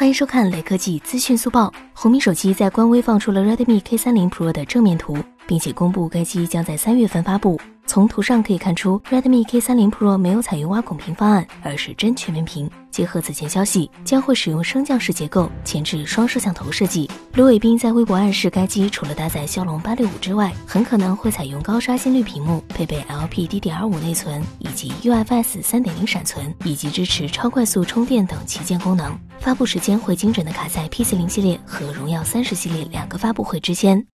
欢迎收看雷科技资讯速报。红米手机在官微放出了 Redmi K30 Pro 的正面图，并且公布该机将在三月份发布。从图上可以看出，Redmi K30 Pro 没有采用挖孔屏方案，而是真全面屏。结合此前消息，将会使用升降式结构、前置双摄像头设计。卢伟斌在微博暗示，该机除了搭载骁龙八六五之外，很可能会采用高刷新率屏幕，配备 LPDDR5 内存以及 UFS 三点零闪存，以及支持超快速充电等旗舰功能。发布时间会精准的卡在 P40 系列和荣耀三十系列两个发布会之间。